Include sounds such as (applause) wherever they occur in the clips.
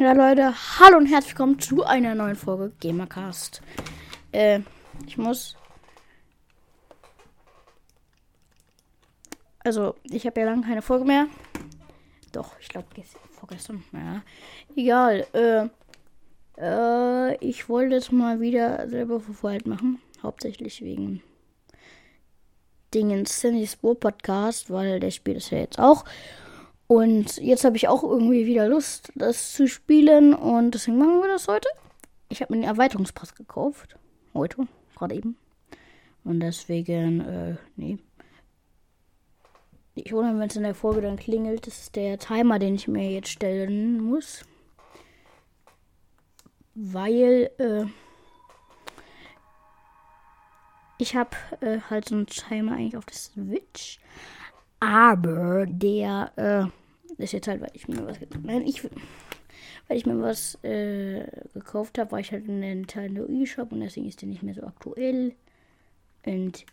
Ja, Leute, hallo und herzlich willkommen zu einer neuen Folge Gamercast. Äh, ich muss. Also, ich habe ja lange keine Folge mehr. Doch, ich glaube, vorgestern. Ja, egal. Äh, äh, ich wollte es mal wieder selber verfolgt machen. Hauptsächlich wegen Dingen Cindy Sport Podcast, weil der spielt es ja jetzt auch. Und jetzt habe ich auch irgendwie wieder Lust, das zu spielen. Und deswegen machen wir das heute. Ich habe mir den Erweiterungspass gekauft. Heute, gerade eben. Und deswegen, äh, nee. Ich wundere, wenn es in der Folge dann klingelt. Das ist der Timer, den ich mir jetzt stellen muss. Weil, äh, ich habe äh, halt so einen Timer eigentlich auf der Switch. Aber der, äh, ist jetzt halt, weil ich mir was, nein, ich, weil ich mir was äh, gekauft habe, war ich halt in den Nintendo eShop und deswegen ist der nicht mehr so aktuell. Und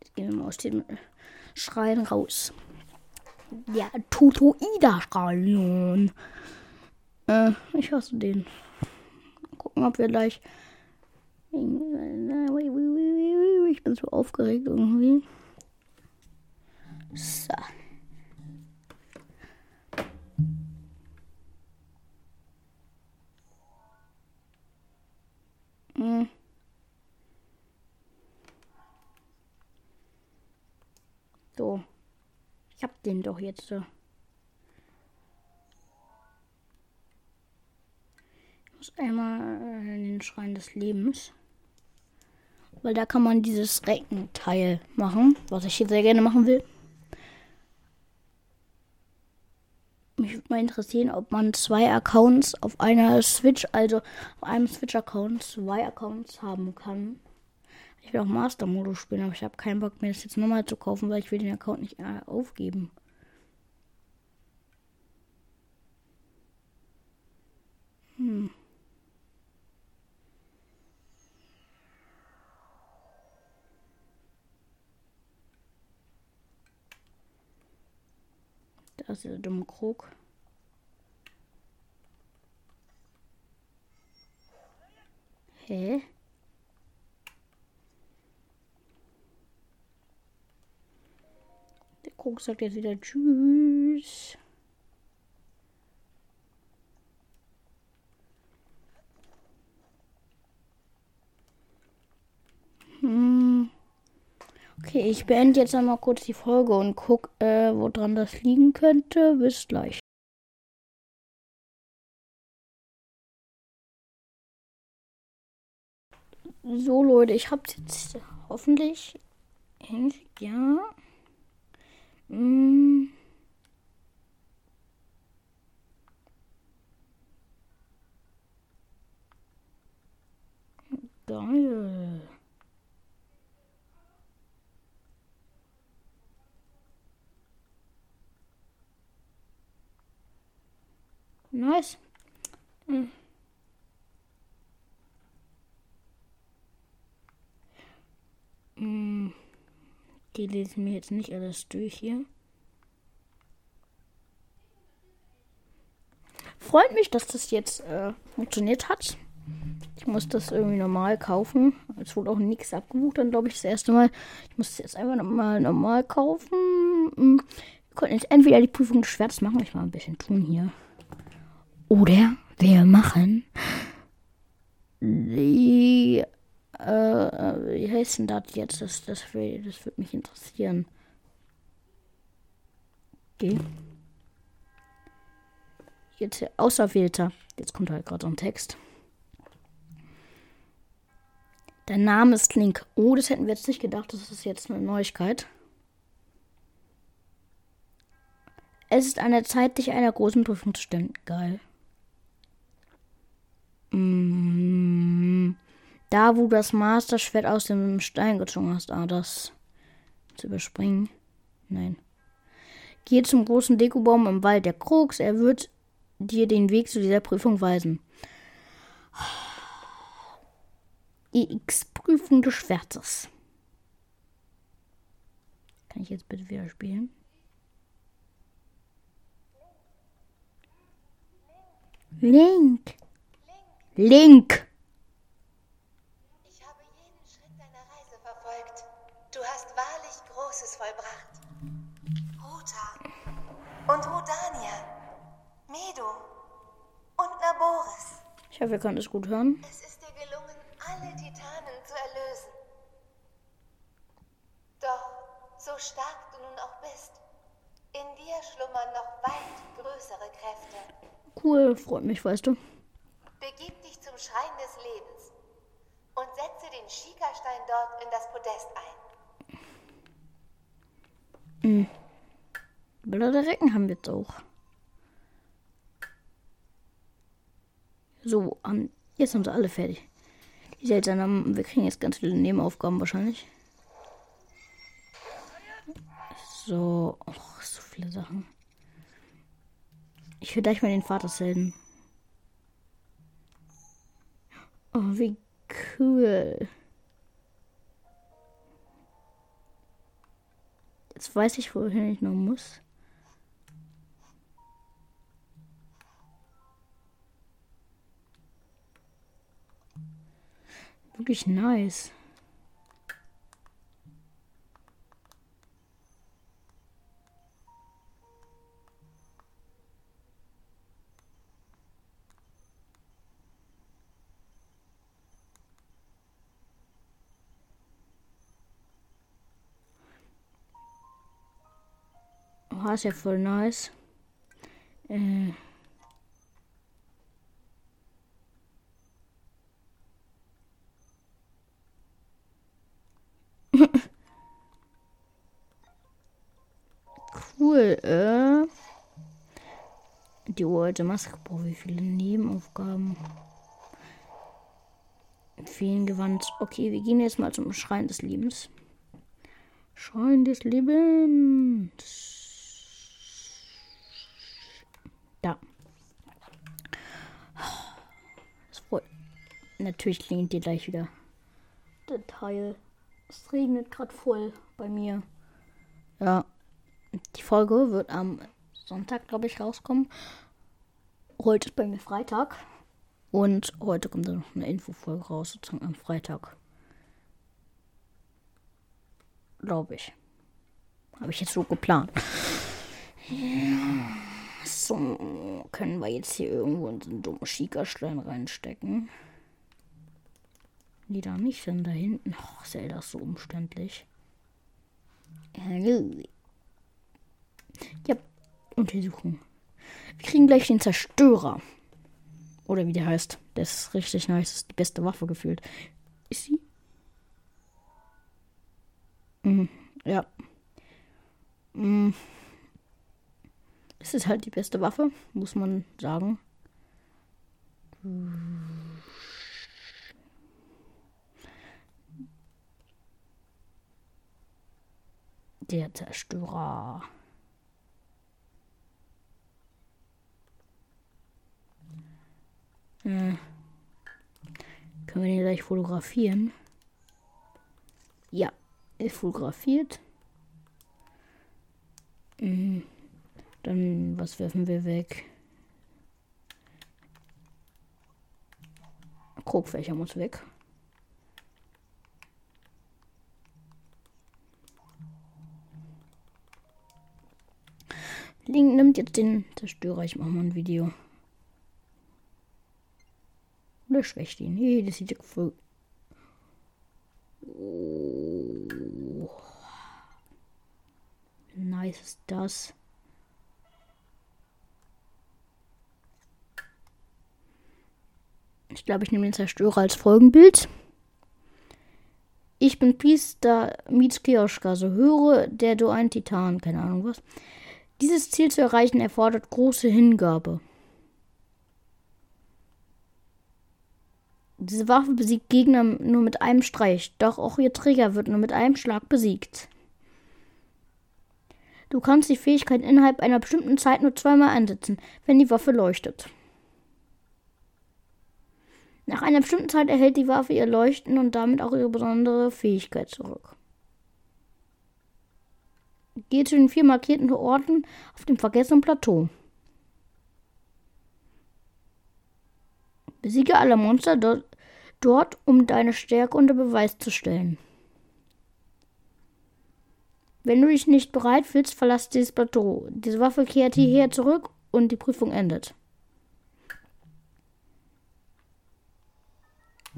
jetzt gehen wir mal aus dem Schrein raus. Ja, Tutoida-Schrein. Äh, ich hasse den. Gucken, ob wir gleich. Ich bin so aufgeregt irgendwie. So. Hm. So. Ich hab den doch jetzt. So. Ich muss einmal in den Schrein des Lebens. Weil da kann man dieses Reckenteil machen, was ich hier sehr gerne machen will. Mich würde mal interessieren, ob man zwei Accounts auf einer Switch, also auf einem Switch-Account, zwei Accounts haben kann. Ich will auch Master-Modus spielen, aber ich habe keinen Bock mehr, das jetzt nochmal zu kaufen, weil ich will den Account nicht äh, aufgeben. Hm. Da ist der dumme Krug. Hä? Der Krug sagt jetzt wieder Tschüss. Hm. Okay, ich beende jetzt einmal kurz die Folge und guck, äh, woran das liegen könnte. Bis gleich. So, Leute, ich hab's jetzt hoffentlich. Ja. Hm. Geil. Nice. Hm. Die lesen mir jetzt nicht alles durch hier. Freut mich, dass das jetzt äh, funktioniert hat. Ich muss das irgendwie normal kaufen. Es wurde auch nichts abgebucht, dann glaube ich das erste Mal. Ich muss es jetzt einfach mal normal kaufen. Hm. Wir konnten jetzt entweder die Prüfung des Schwerts machen. Ich mal ein bisschen tun hier. Oder wir machen die. Äh, wie heißt denn das jetzt? Das, das, das würde mich interessieren. Okay. Jetzt Auserwählter. Jetzt kommt halt gerade so ein Text. Dein Name ist Link. Oh, das hätten wir jetzt nicht gedacht. Das ist jetzt eine Neuigkeit. Es ist an der Zeit, dich einer großen Prüfung zu stellen. Geil. Mm, da, wo du das Master-Schwert aus dem Stein gezogen hast. Ah, das zu überspringen. Nein. Geh zum großen Dekobaum im Wald der Krux. Er wird dir den Weg zu dieser Prüfung weisen. Die X-Prüfung des Schwertes. Kann ich jetzt bitte wieder spielen? Link. Link. Und Rudania, Medo und Naboris. Ich hoffe, ihr könnt es gut hören. Es ist dir gelungen, alle Titanen zu erlösen. Doch, so stark du nun auch bist, in dir schlummern noch weit größere Kräfte. Cool, freut mich, weißt du. Begib dich zum Schrein des Lebens und setze den Schikastein dort in das Podest ein. Bilder der Recken haben wir jetzt auch. So, um, jetzt haben sie alle fertig. Die seltsamen, wir kriegen jetzt ganz viele Nebenaufgaben wahrscheinlich. So, och, so viele Sachen. Ich will gleich mal den Vaterselden. Oh, wie cool. Jetzt weiß ich, wohin ich noch muss. Wirklich nice. Oh, ist ja voll nice. Äh. Cool, äh. Die uralte Maske. Boah, wie viele Nebenaufgaben. Feengewand. Okay, wir gehen jetzt mal zum Schrein des Lebens. Schrein des Lebens. Da. Das wohl. Natürlich klingt ihr gleich wieder. Der Teil. Es regnet gerade voll bei mir. Ja. Die Folge wird am Sonntag, glaube ich, rauskommen. Heute ist bei mir Freitag. Und heute kommt dann noch eine Infofolge raus, sozusagen am Freitag. Glaube ich. Habe ich jetzt so geplant. Ja. So, können wir jetzt hier irgendwo einen dummen Schiekerstein reinstecken? Die da nicht, denn da hinten. Oh, Zelda ist so umständlich. Ja, Untersuchung. Wir kriegen gleich den Zerstörer. Oder wie der heißt. Das ist richtig nice. Das ist die beste Waffe gefühlt. Ist sie? Mhm. Ja. Mhm. Es ist halt die beste Waffe, muss man sagen. Der Zerstörer. Äh, können wir den gleich fotografieren? Ja, ist fotografiert. Mhm. Dann, was werfen wir weg? Krogfächer muss weg. Link nimmt jetzt den Zerstörer. Ich mache mal ein Video. Oder schwächt ihn. Nee, das sieht voll. Oh. Nice ist das. Ich glaube, ich nehme den Zerstörer als Folgenbild. Ich bin Priester Mitskioschka, so höre der du ein Titan, keine Ahnung was. Dieses Ziel zu erreichen erfordert große Hingabe. Diese Waffe besiegt Gegner nur mit einem Streich, doch auch ihr Träger wird nur mit einem Schlag besiegt. Du kannst die Fähigkeit innerhalb einer bestimmten Zeit nur zweimal einsetzen, wenn die Waffe leuchtet. Nach einer bestimmten Zeit erhält die Waffe ihr Leuchten und damit auch ihre besondere Fähigkeit zurück. Geht zu den vier markierten Orten auf dem vergessenen Plateau. Besiege alle Monster dort, um deine Stärke unter Beweis zu stellen. Wenn du dich nicht bereit fühlst, verlass dieses Plateau. Diese Waffe kehrt hierher zurück und die Prüfung endet.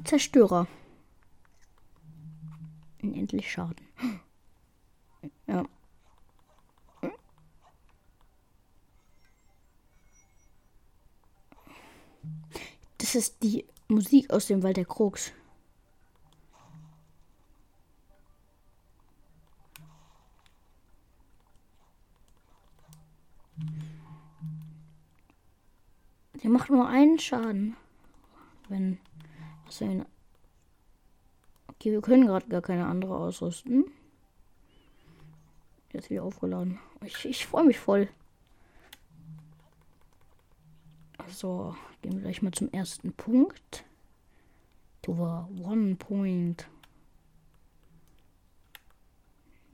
Zerstörer. Unendlich Schaden. (gasps) Ja. Das ist die Musik aus dem Wald der Krux. Der macht nur einen Schaden. Wenn. Was für Okay, wir können gerade gar keine andere ausrüsten. Jetzt wieder aufgeladen. Ich, ich freue mich voll. So, gehen wir gleich mal zum ersten Punkt. To the one point.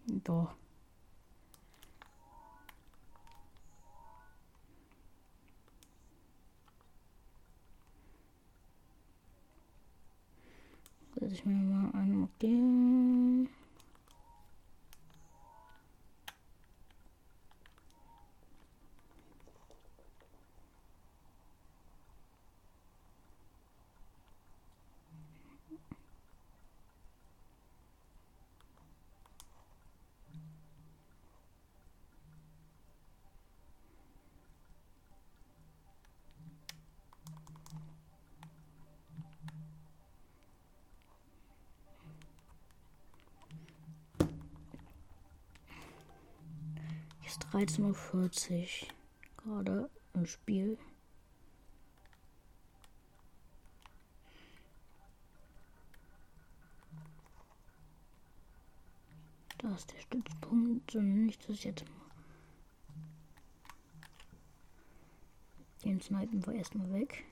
Da. Setze ich mir mal ein, okay. ist 13.40 Uhr gerade im Spiel. Da ist der Stützpunkt, so nenne ich das jetzt mal. Den snipen wir erstmal weg.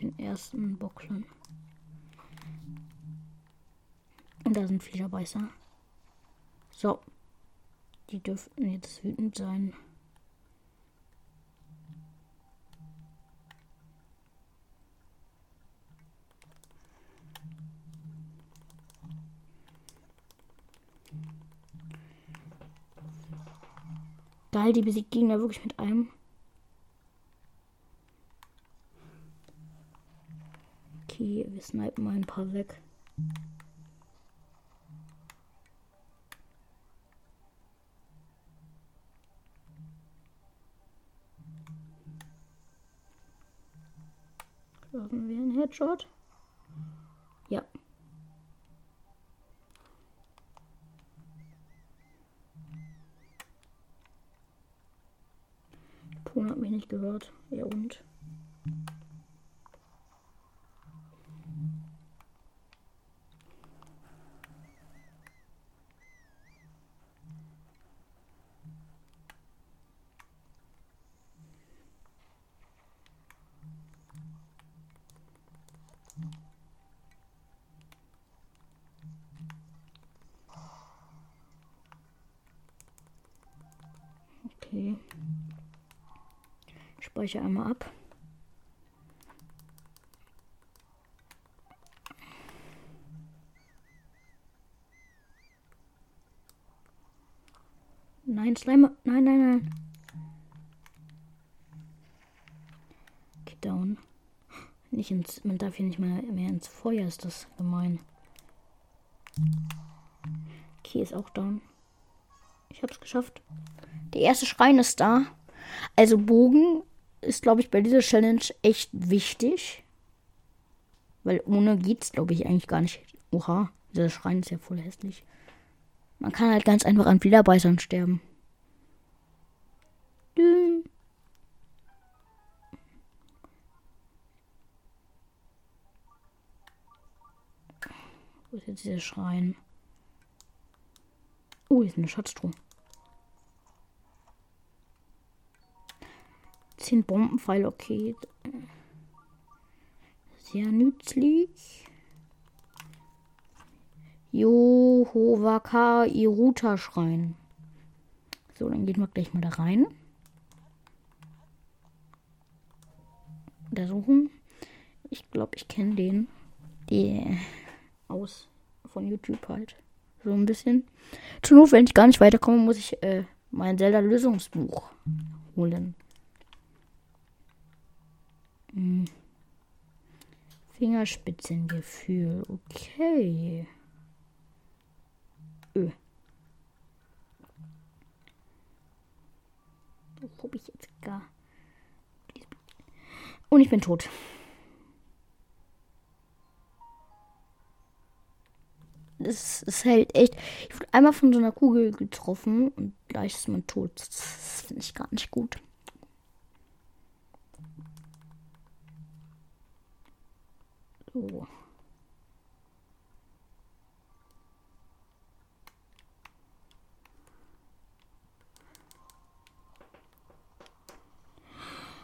Den ersten Bocklern. Und da sind Fliegerbeißer. So. Die dürften jetzt wütend sein. Geil, die besiegt Gegner wirklich mit einem. Okay, wir snipen mal ein paar weg. Haben wir einen Headshot? Ja. Ton hat mich nicht gehört. Ja und? Speichere einmal ab. Nein, Slime. Nein, nein, nein. Get down. Nicht ins. Man darf hier nicht mehr, mehr ins Feuer, ist das gemein. Okay, ist auch down. Ich hab's geschafft. Der erste Schrein ist da. Also Bogen ist, glaube ich, bei dieser Challenge echt wichtig. Weil ohne geht's, glaube ich, eigentlich gar nicht. Oha, dieser Schrein ist ja voll hässlich. Man kann halt ganz einfach an Flederbeißern sterben. Dün. Wo ist jetzt dieser Schrein? Oh, hier ist eine Schatztruhe. 10 Bombenpfeil, okay. Sehr nützlich. Johovaka Iruta Schrein. So, dann gehen wir gleich mal da rein. untersuchen. Ich glaube, ich kenne den. Die aus von YouTube halt. So ein bisschen. Zur Not, wenn ich gar nicht weiterkomme, muss ich äh, mein Zelda-Lösungsbuch holen. Hm. Fingerspitzengefühl. Okay. Öh. Wo hab ich jetzt gar. Und ich bin tot. Das, das hält echt. Ich wurde einmal von so einer Kugel getroffen und gleich ist man tot. Das finde ich gar nicht gut. So.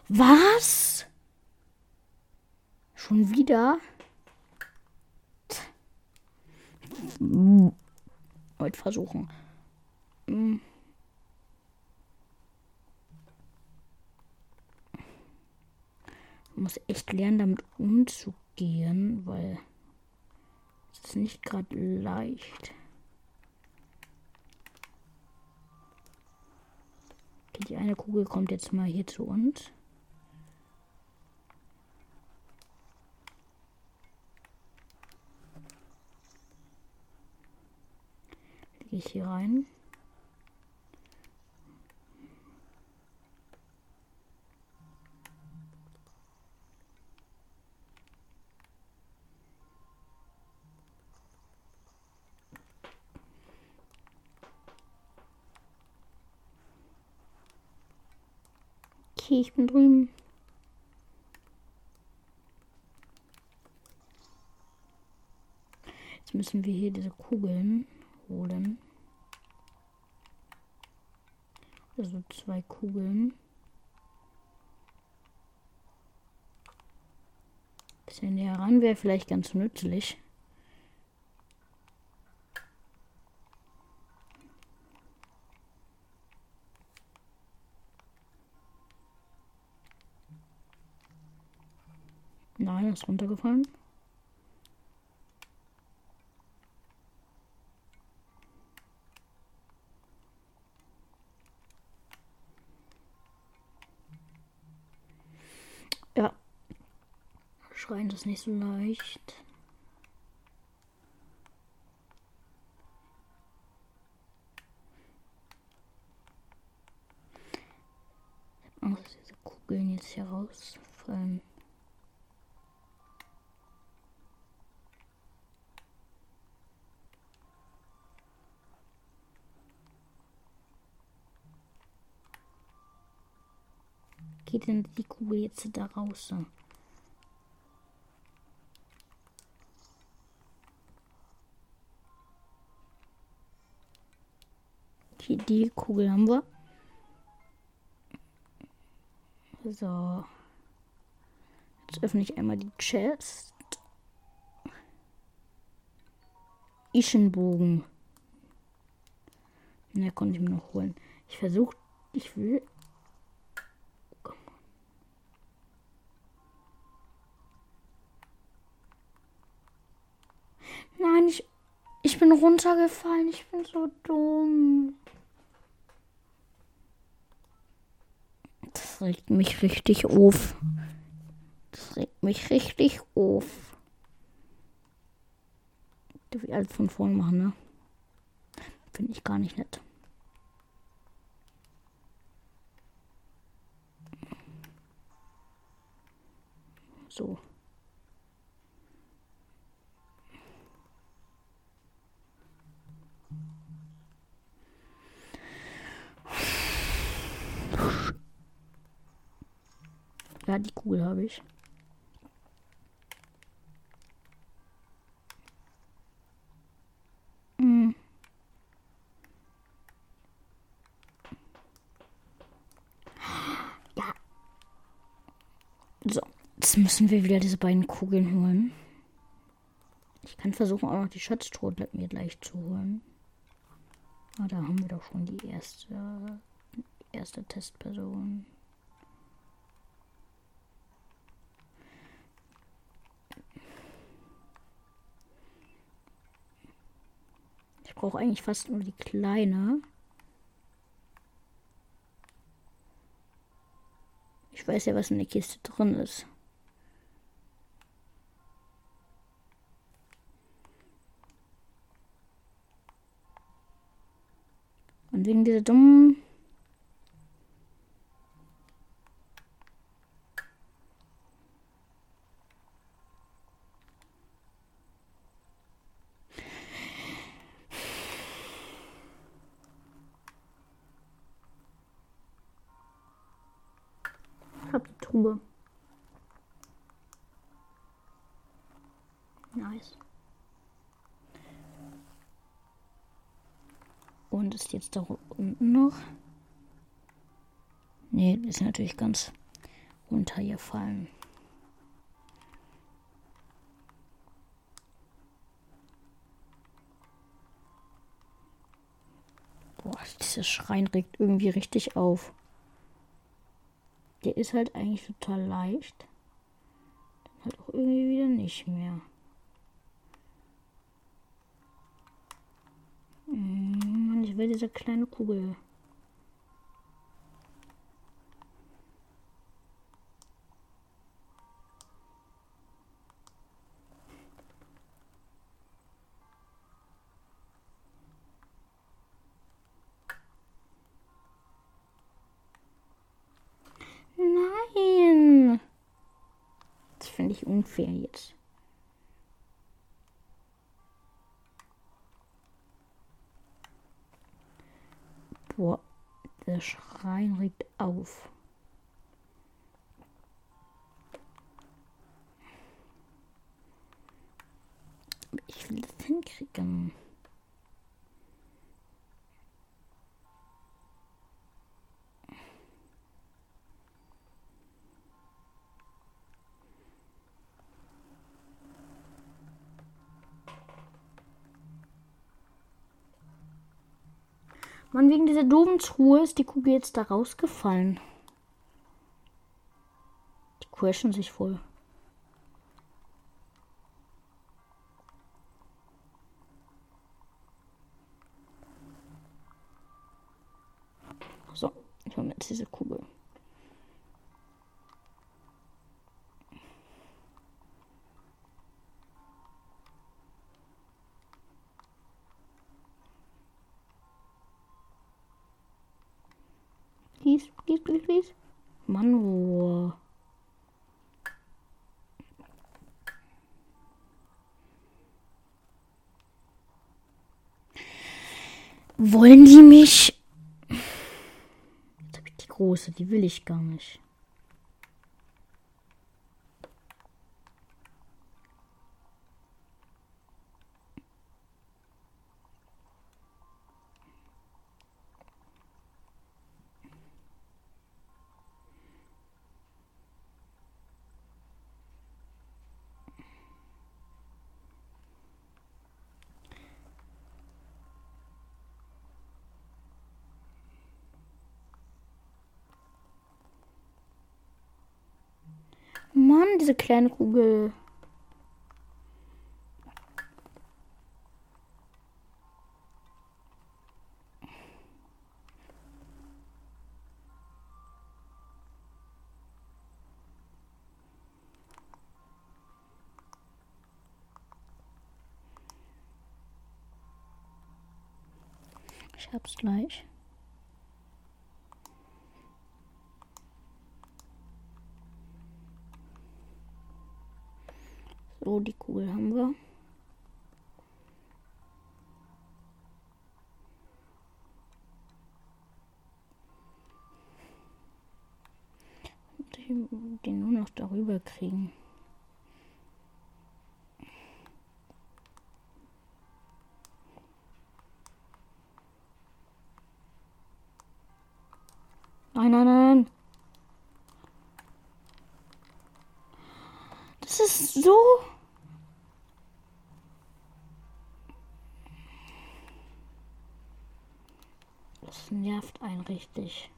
Was? Schon wieder? Heute versuchen. Hm. muss echt lernen, damit umzugehen, weil es ist nicht gerade leicht. Okay, die eine Kugel kommt jetzt mal hier zu uns. Gehe ich hier rein. Okay, ich bin drüben. Jetzt müssen wir hier diese Kugeln holen. Also zwei Kugeln. Bisschen näher ran wäre vielleicht ganz nützlich. Ist runtergefallen. Schreien ist nicht so leicht. Ich habe Angst, dass diese Kugeln jetzt hier rausfallen. Geht denn die Kugel jetzt da raus? Okay, die Kugel haben wir. So. Jetzt öffne ich einmal die Chest. Ischenbogen. Den konnte ich mir noch holen. Ich versuche, ich will. Runtergefallen. Ich bin so dumm. Das regt mich richtig auf. Das regt mich richtig auf. Darf ich alles von vorne machen, ne? Finde ich gar nicht nett. So. Ja, die Kugel habe ich. Hm. Ja. So, jetzt müssen wir wieder diese beiden Kugeln holen. Ich kann versuchen, auch noch die Schatztruhe mir gleich zu holen. Ah, da haben wir doch schon die erste, erste Testperson. Brauche eigentlich fast nur die kleine. Ich weiß ja, was in der Kiste drin ist. Und wegen dieser dummen Truhe. Nice. Und jetzt da unten noch? Ne, ist natürlich ganz runtergefallen. Boah, dieser Schrein regt irgendwie richtig auf. Der ist halt eigentlich total leicht. Dann halt auch irgendwie wieder nicht mehr. Ich will diese kleine Kugel. unfair jetzt. Boah, der Schrein regt auf. Ich will das hinkriegen. Mann, wegen dieser doofen Truhe ist die Kugel jetzt da rausgefallen. Die crashen sich voll. Wollen die mich? Jetzt habe ich die große, die will ich gar nicht. Mann, diese kleine Kugel. Ich hab's gleich. So, die Kugel haben wir. den nur noch darüber kriegen. Das ist so nervt einen richtig.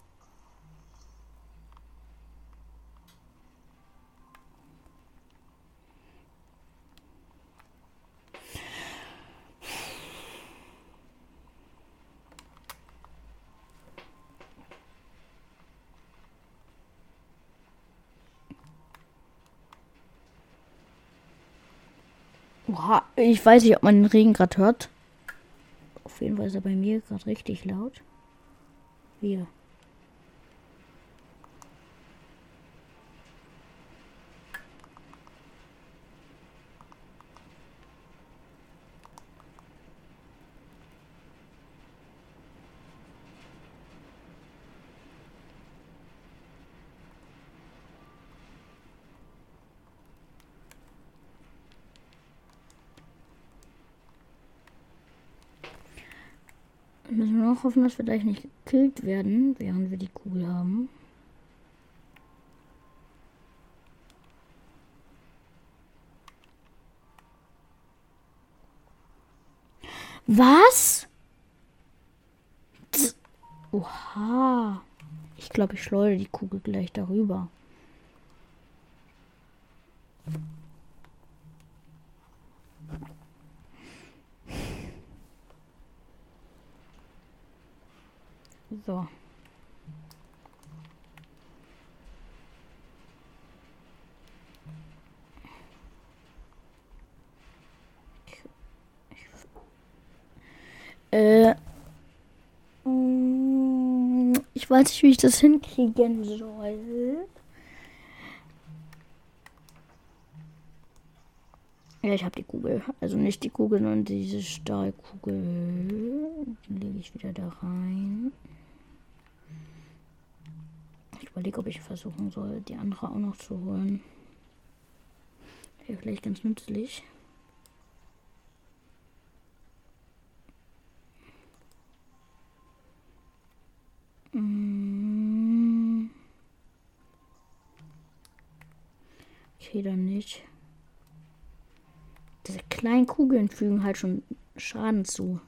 Oha, ich weiß nicht, ob man den Regen gerade hört. Auf jeden Fall ist er bei mir gerade richtig laut. Wir. Müssen wir noch hoffen, dass wir gleich nicht gekillt werden, während wir die Kugel haben. Was? Oha. Ich glaube, ich schleudere die Kugel gleich darüber. So. Äh. mm, Ich weiß nicht, wie ich das hinkriegen soll. Ja, ich habe die Kugel. Also nicht die Kugel, sondern diese Stahlkugel. Die lege ich wieder da rein. Überlege, ob ich versuchen soll, die andere auch noch zu holen. Wäre vielleicht ganz nützlich. Mm. Okay, dann nicht. Diese kleinen Kugeln fügen halt schon Schaden zu.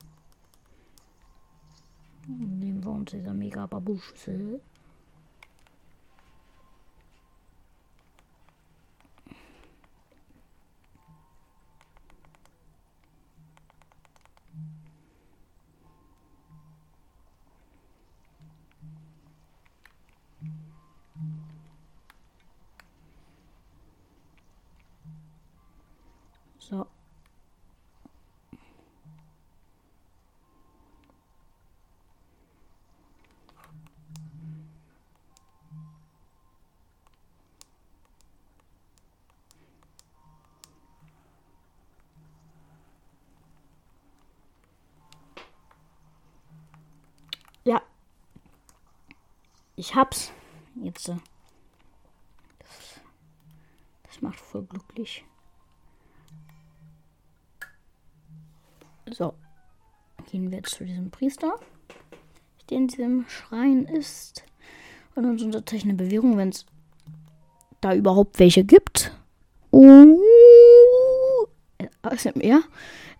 Nehmen wir uns dieser mega Babuschüssel. Ich hab's. Jetzt. äh, Das, macht voll glücklich. So. Gehen wir jetzt zu diesem Priester, der in diesem Schrein ist. Und uns unterzeichnen eine Bewährung, wenn es da überhaupt welche gibt. Uh, ASMR.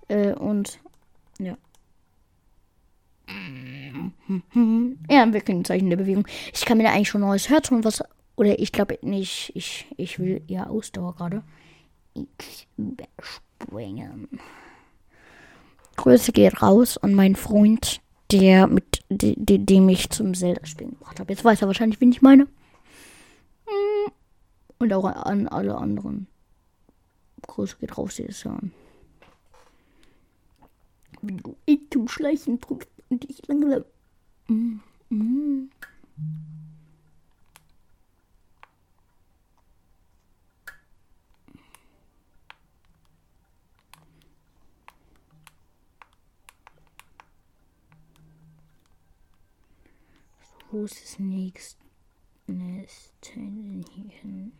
Äh, und ja. Ja, wir ein Zeichen der Bewegung. Ich kann mir da eigentlich schon neues Herz und was. Oder ich glaube nicht. Ich, ich will ja Ausdauer gerade. X überspringen. Grüße geht raus an meinen Freund, der mit de, de, dem ich zum Zelda-Spielen gebracht habe. Jetzt weiß er wahrscheinlich, wen ich meine. Mm. Und auch an alle anderen. Grüße geht raus, die das hören. Wenn du ich zum Schleichen drückst und ich langsam. Wo ist das nächste denn hier hin?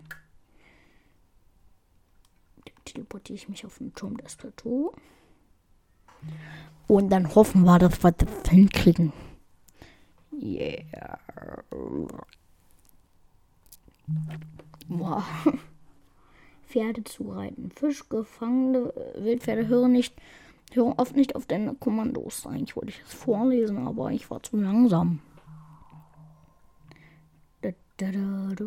Teleportiere ich mich auf den Turm des Plateau. Und dann hoffen wir, dass wir das hinkriegen. Yeah. Wow. Pferde zureiten. Fisch, gefangene Wildpferde hören nicht, hören oft nicht auf deine Kommandos. Eigentlich wollte ich es vorlesen, aber ich war zu langsam. Da, da, da,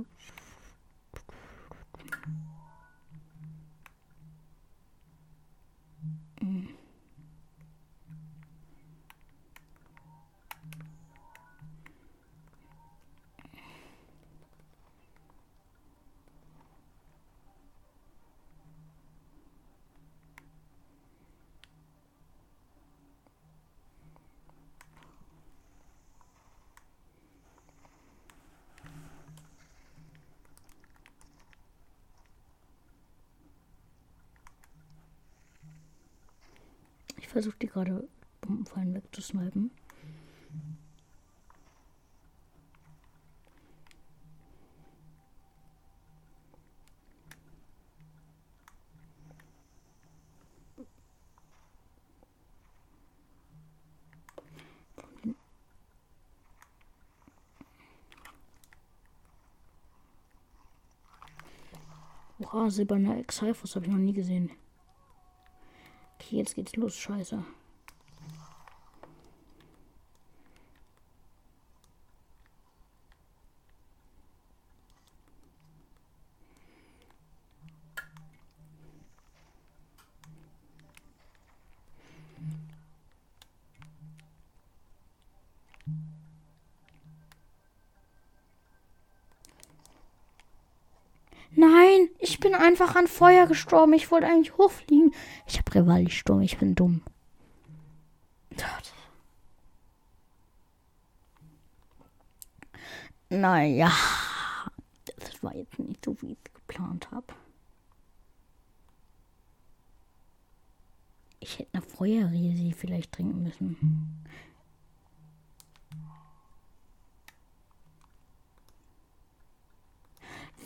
da. versuche die gerade Bombenfallen wegzusnipen. Oha, silberner Exalfos habe ich noch nie gesehen. Jetzt geht's los, scheiße. Nein, ich bin einfach an Feuer gestorben. Ich wollte eigentlich hochfliegen. Ich habe Rivali-Sturm. Ich bin dumm. Naja, das war jetzt nicht so, wie ich geplant habe. Ich hätte eine Feuerriese vielleicht trinken müssen.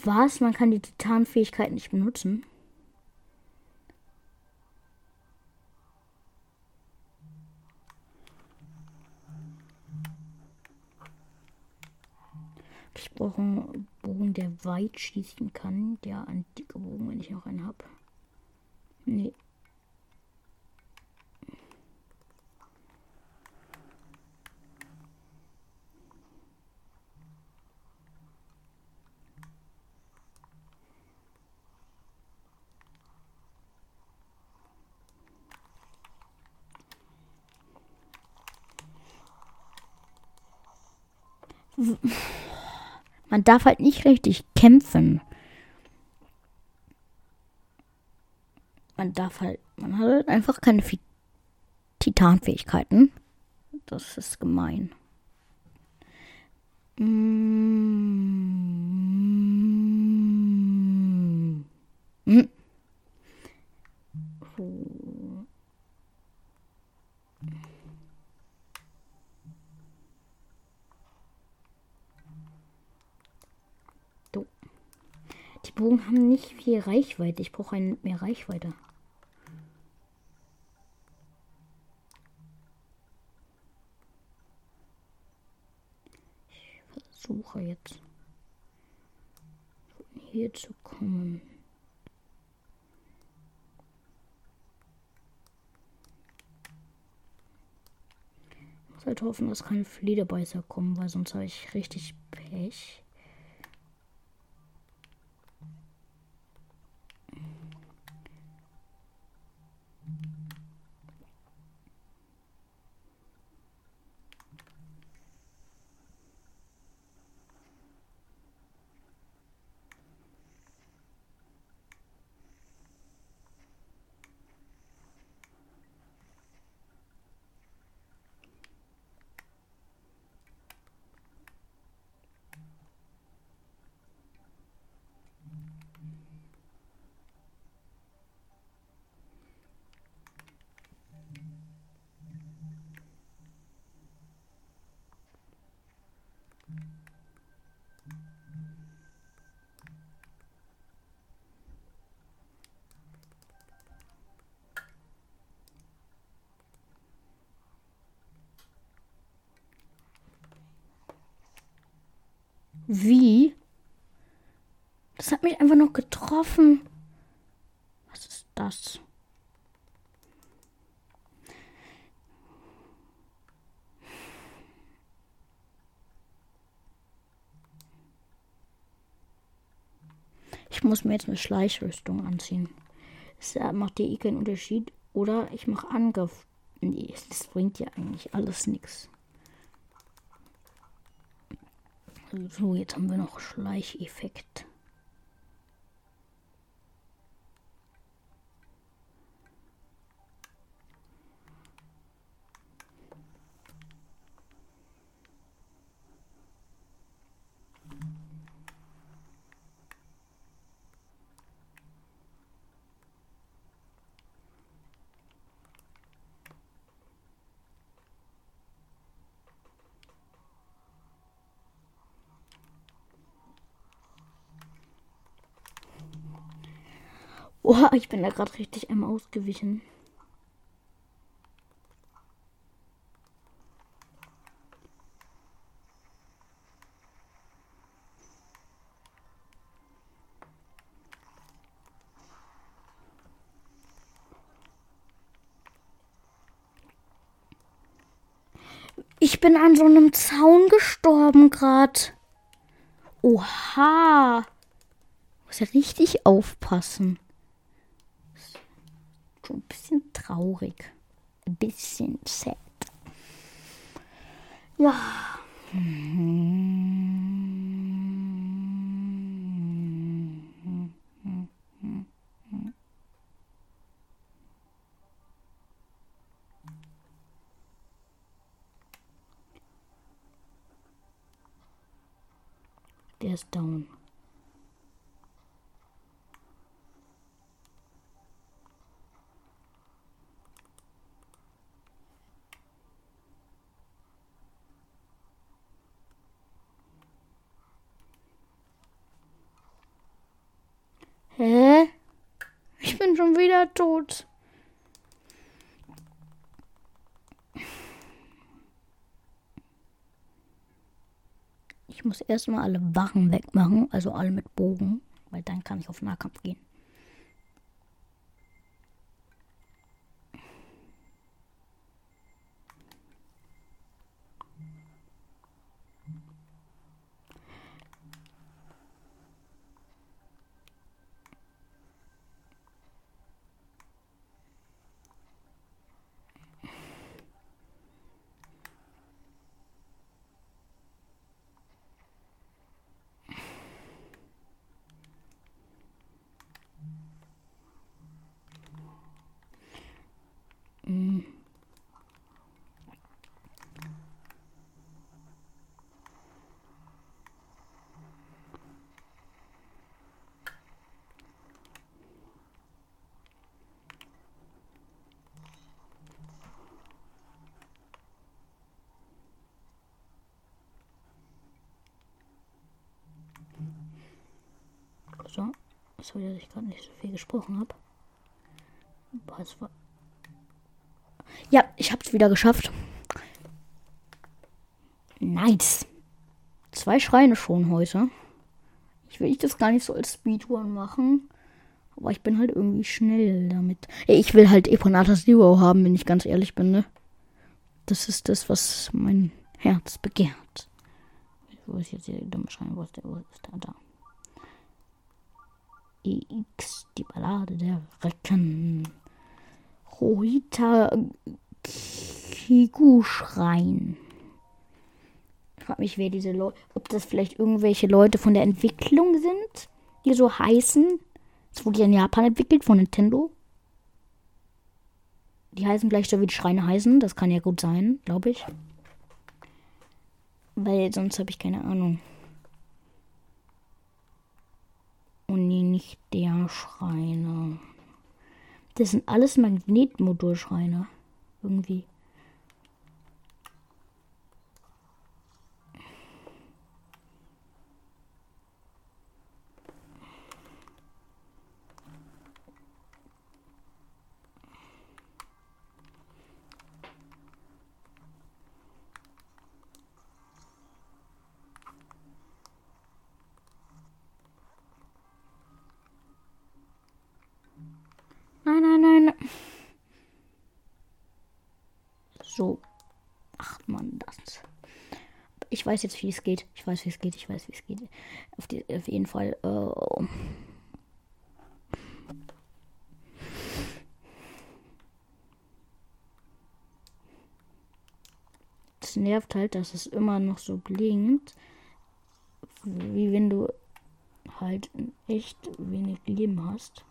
Was? Man kann die Titanfähigkeit nicht benutzen? Ich brauche einen Bogen, der weit schießen kann. Der antike Bogen, wenn ich noch einen habe. Nee. Man darf halt nicht richtig kämpfen. Man darf halt, man hat halt einfach keine Titanfähigkeiten. Das ist gemein. Mm. Mm. Haben nicht viel Reichweite. Ich brauche einen mehr Reichweite. Ich versuche jetzt hier zu kommen. Ich muss halt hoffen, dass keine Flederbeißer kommen, weil sonst habe ich richtig Pech. Wie? Das hat mich einfach noch getroffen. Was ist das? Ich muss mir jetzt eine Schleichrüstung anziehen. Das macht dir eh keinen Unterschied. Oder ich mache Angriff. Nee, das bringt ja eigentlich alles nichts. So, jetzt haben wir noch Schleicheffekt. Oha, ich bin da gerade richtig einmal ausgewichen. Ich bin an so einem Zaun gestorben gerade. Oha. Muss ja richtig aufpassen. Schon ein bisschen traurig. Ein bisschen sad. Ja. Der ist down. Hä? Ich bin schon wieder tot. Ich muss erstmal alle Wachen wegmachen, also alle mit Bogen, weil dann kann ich auf Nahkampf gehen. So. Sorry, dass ich gerade nicht so viel gesprochen habe. war. Ja, ich habe es wieder geschafft. Nice. Zwei Schreine schon heute. Ich will das gar nicht so als Speedrun machen. Aber ich bin halt irgendwie schnell damit. Ich will halt Eponata Zero haben, wenn ich ganz ehrlich bin, ne? Das ist das, was mein Herz begehrt. Wo ist jetzt der dumme Schrein? Wo ist der? Wo ist der? Da. X, die Ballade der Recken. Rohita Kigu-Schrein. Ich frage mich, wer diese Leute, ob das vielleicht irgendwelche Leute von der Entwicklung sind, die so heißen. Das wurde ja in Japan entwickelt von Nintendo. Die heißen gleich so wie die Schreine heißen. Das kann ja gut sein, glaube ich. Weil sonst habe ich keine Ahnung. Und nee, nicht der Schreiner. Das sind alles Magnetmodulschreine. Irgendwie. Ich weiß jetzt, wie es geht. Ich weiß, wie es geht. Ich weiß, wie es geht. Auf, die, auf jeden Fall. Uh, das nervt halt, dass es immer noch so blinkt. Wie wenn du halt echt wenig Leben hast.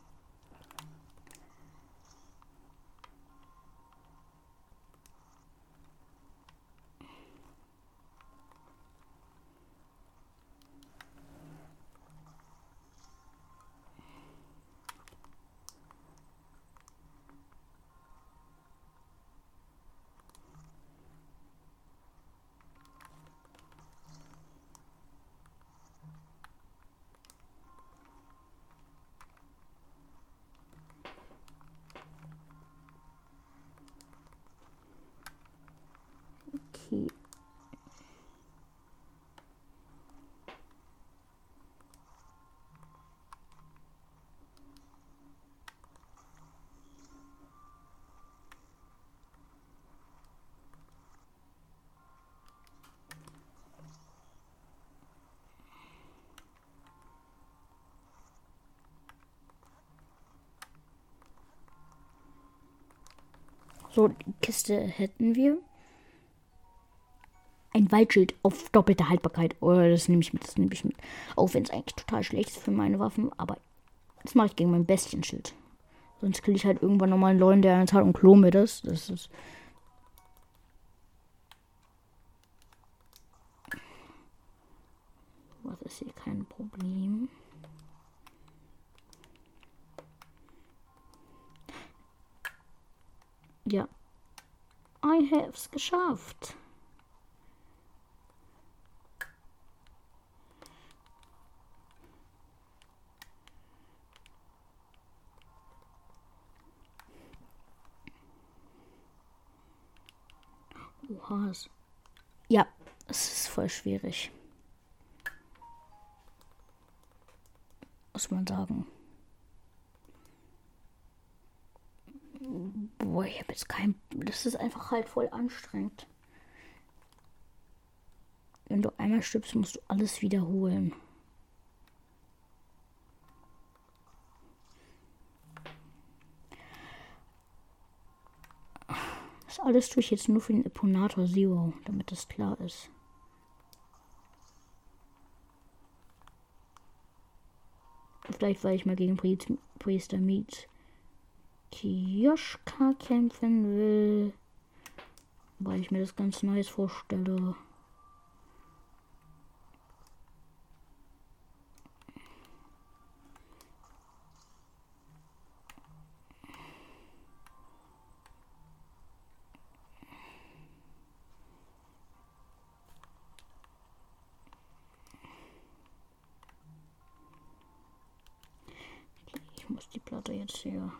So, die Kiste hätten wir. Ein Waldschild auf doppelte Haltbarkeit. Oh, das nehme ich mit, das nehme ich mit. Auch wenn es eigentlich total schlecht ist für meine Waffen, aber das mache ich gegen mein Bestienschild. Sonst kill ich halt irgendwann nochmal einen Leuen, der eins hat und klo mir das. Das ist. Was ist hier kein Problem? Ja. I have's geschafft. Oha. Ja, es ist voll schwierig. Muss man sagen. Boah, ich habe jetzt kein. Das ist einfach halt voll anstrengend. Wenn du einmal stirbst, musst du alles wiederholen. Das alles tue ich jetzt nur für den Eponator Zero, damit das klar ist. Vielleicht, weil ich mal gegen Priester Meat Kioschka kämpfen will. Weil ich mir das ganz nice vorstelle. Ich muss die Platte jetzt hier.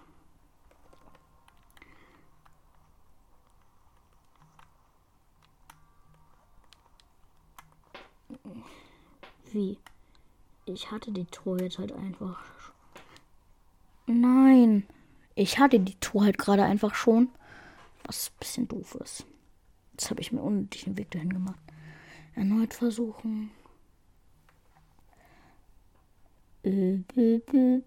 Wie? Ich hatte die Tour jetzt halt einfach. Nein. Ich hatte die Tour halt gerade einfach schon. Was ein bisschen doof ist. Jetzt habe ich mir unnötig den Weg dahin gemacht. Erneut versuchen. Äh, äh, äh,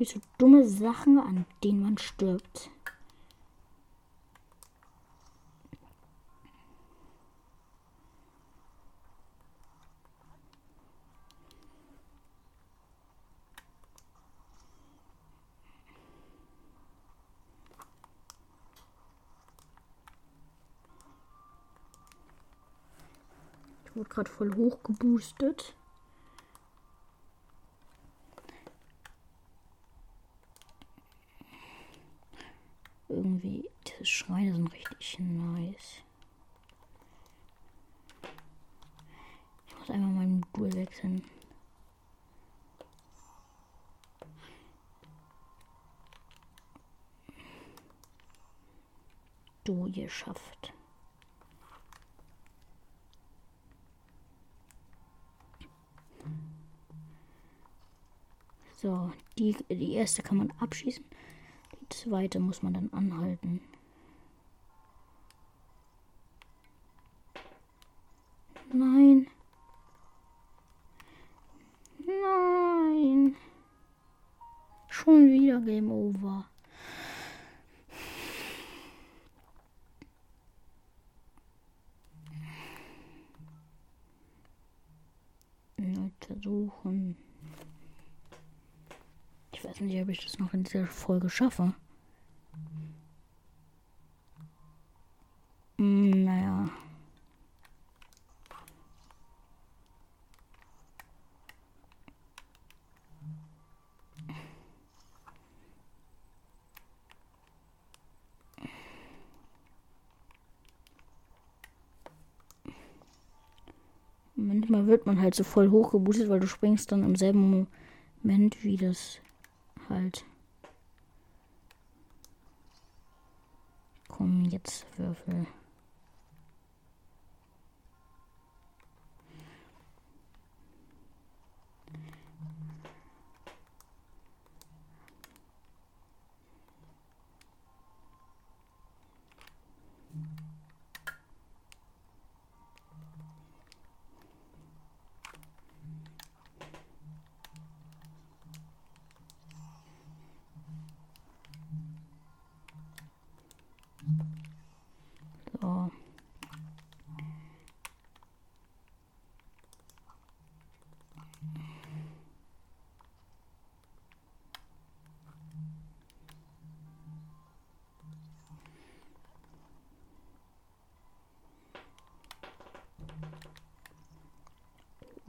Wirklich so dumme Sachen, an denen man stirbt. Ich wurde gerade voll hoch geboostet. irgendwie, diese Schreine sind richtig nice. Ich muss einmal mein Modul wechseln. Du geschafft. So, die, die erste kann man abschießen zweite muss man dann anhalten. Dieser Folge schaffe. Hm, naja. Manchmal wird man halt so voll hochgeboostet, weil du springst dann im selben Moment wie das halt. Komm, jetzt Würfel.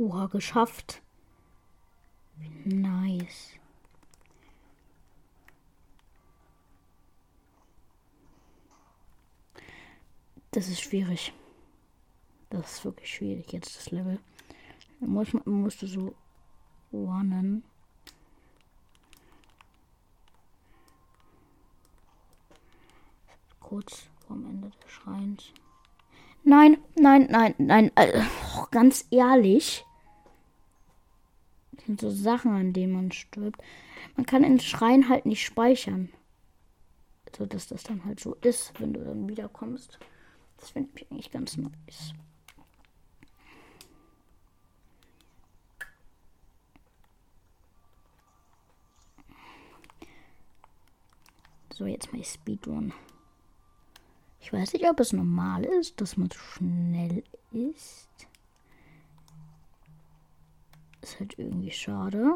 Oha, geschafft. Nice. Das ist schwierig. Das ist wirklich schwierig jetzt, das Level. Muss man, musst du so runnen. Kurz vorm Ende des Schreins. Nein, nein, nein, nein. Also, ganz ehrlich. Sind so Sachen, an denen man stirbt. Man kann in Schrein halt nicht speichern. So dass das dann halt so ist, wenn du dann wiederkommst. Das finde ich eigentlich ganz nice. So, jetzt mal Speedrun. Ich weiß nicht, ob es normal ist, dass man schnell ist. Ist halt irgendwie schade.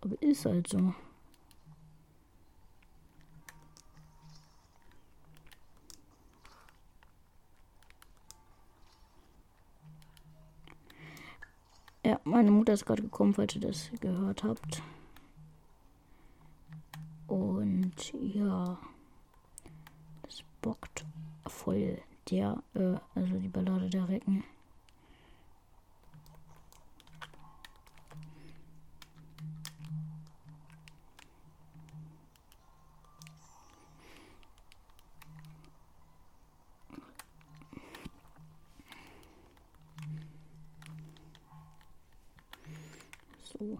Aber ist halt so. Ja, meine Mutter ist gerade gekommen, falls ihr das gehört habt. Und ja, das bockt voll der, äh, also die Ballade der Recken. So.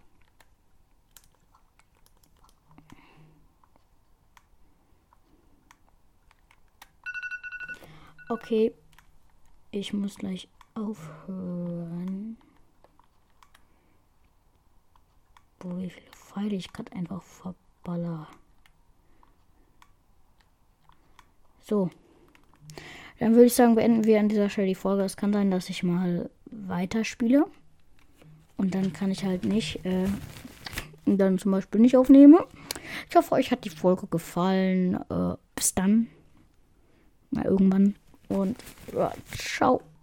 Okay, ich muss gleich aufhören. Boah, wie viele Pfeile ich gerade einfach verballer. So. Dann würde ich sagen, beenden wir an dieser Stelle die Folge. Es kann sein, dass ich mal weiterspiele. Und dann kann ich halt nicht, äh, dann zum Beispiel nicht aufnehmen. Ich hoffe, euch hat die Folge gefallen. Äh, bis dann. Mal irgendwann. Und ciao.